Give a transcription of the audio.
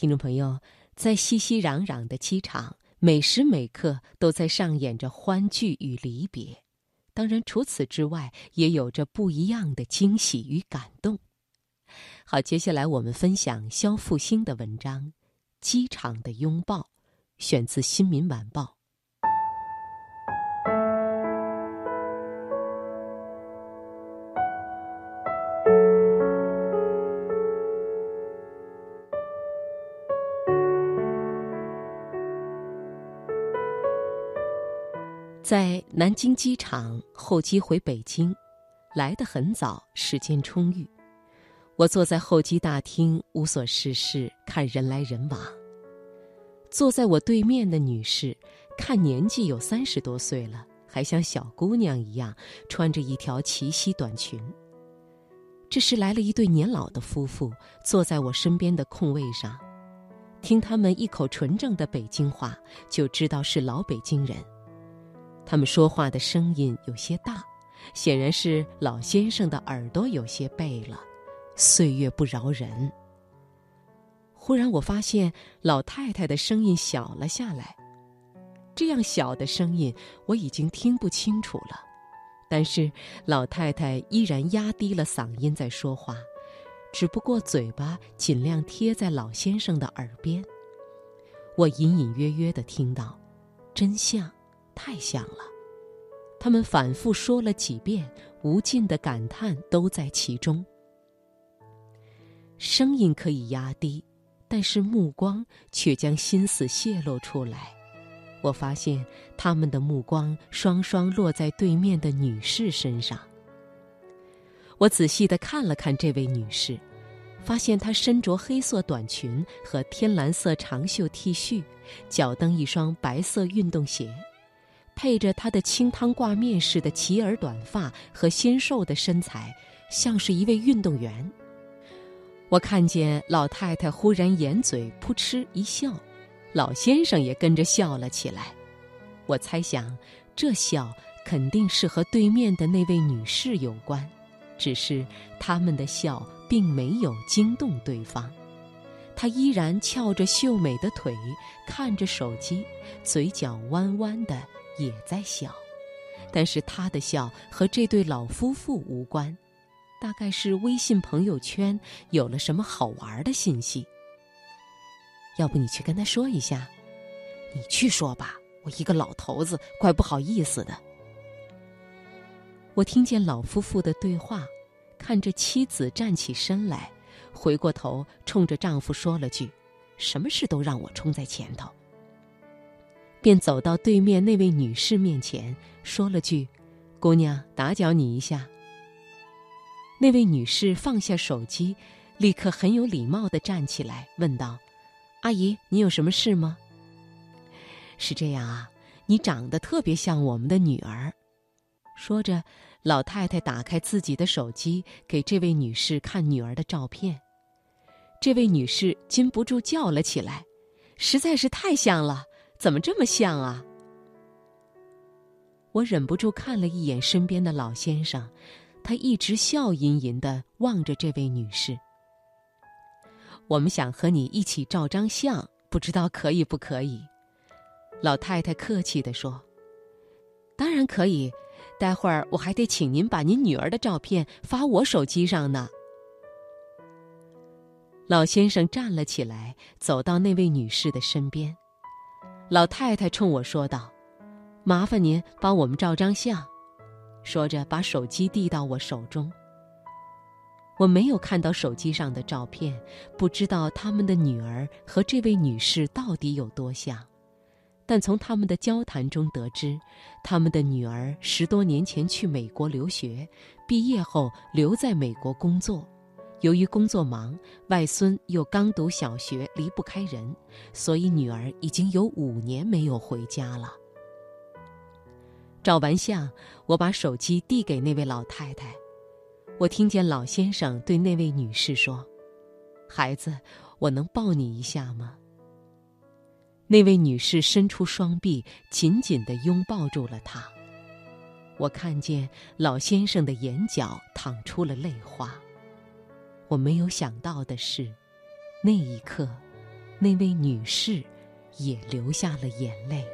听众朋友，在熙熙攘攘的机场，每时每刻都在上演着欢聚与离别。当然，除此之外，也有着不一样的惊喜与感动。好，接下来我们分享肖复兴的文章《机场的拥抱》，选自《新民晚报》。在南京机场候机回北京，来得很早，时间充裕。我坐在候机大厅，无所事事，看人来人往。坐在我对面的女士，看年纪有三十多岁了，还像小姑娘一样，穿着一条齐膝短裙。这时来了一对年老的夫妇，坐在我身边的空位上，听他们一口纯正的北京话，就知道是老北京人。他们说话的声音有些大，显然是老先生的耳朵有些背了，岁月不饶人。忽然，我发现老太太的声音小了下来，这样小的声音我已经听不清楚了，但是老太太依然压低了嗓音在说话，只不过嘴巴尽量贴在老先生的耳边。我隐隐约约的听到，真像。太像了，他们反复说了几遍，无尽的感叹都在其中。声音可以压低，但是目光却将心思泄露出来。我发现他们的目光双双落在对面的女士身上。我仔细的看了看这位女士，发现她身着黑色短裙和天蓝色长袖 T 恤，脚蹬一双白色运动鞋。配着她的清汤挂面似的齐耳短发和纤瘦的身材，像是一位运动员。我看见老太太忽然掩嘴扑哧一笑，老先生也跟着笑了起来。我猜想，这笑肯定是和对面的那位女士有关，只是他们的笑并没有惊动对方。她依然翘着秀美的腿，看着手机，嘴角弯弯的。也在笑，但是他的笑和这对老夫妇无关，大概是微信朋友圈有了什么好玩的信息。要不你去跟他说一下？你去说吧，我一个老头子，怪不好意思的。我听见老夫妇的对话，看着妻子站起身来，回过头冲着丈夫说了句：“什么事都让我冲在前头。”便走到对面那位女士面前，说了句：“姑娘，打搅你一下。”那位女士放下手机，立刻很有礼貌的站起来，问道：“阿姨，你有什么事吗？”“是这样啊，你长得特别像我们的女儿。”说着，老太太打开自己的手机，给这位女士看女儿的照片。这位女士禁不住叫了起来：“实在是太像了！”怎么这么像啊？我忍不住看了一眼身边的老先生，他一直笑吟吟的望着这位女士。我们想和你一起照张相，不知道可以不可以？老太太客气的说：“当然可以，待会儿我还得请您把您女儿的照片发我手机上呢。”老先生站了起来，走到那位女士的身边。老太太冲我说道：“麻烦您帮我们照张相。”说着，把手机递到我手中。我没有看到手机上的照片，不知道他们的女儿和这位女士到底有多像，但从他们的交谈中得知，他们的女儿十多年前去美国留学，毕业后留在美国工作。由于工作忙，外孙又刚读小学，离不开人，所以女儿已经有五年没有回家了。照完相，我把手机递给那位老太太，我听见老先生对那位女士说：“孩子，我能抱你一下吗？”那位女士伸出双臂，紧紧地拥抱住了他。我看见老先生的眼角淌出了泪花。我没有想到的是，那一刻，那位女士也流下了眼泪。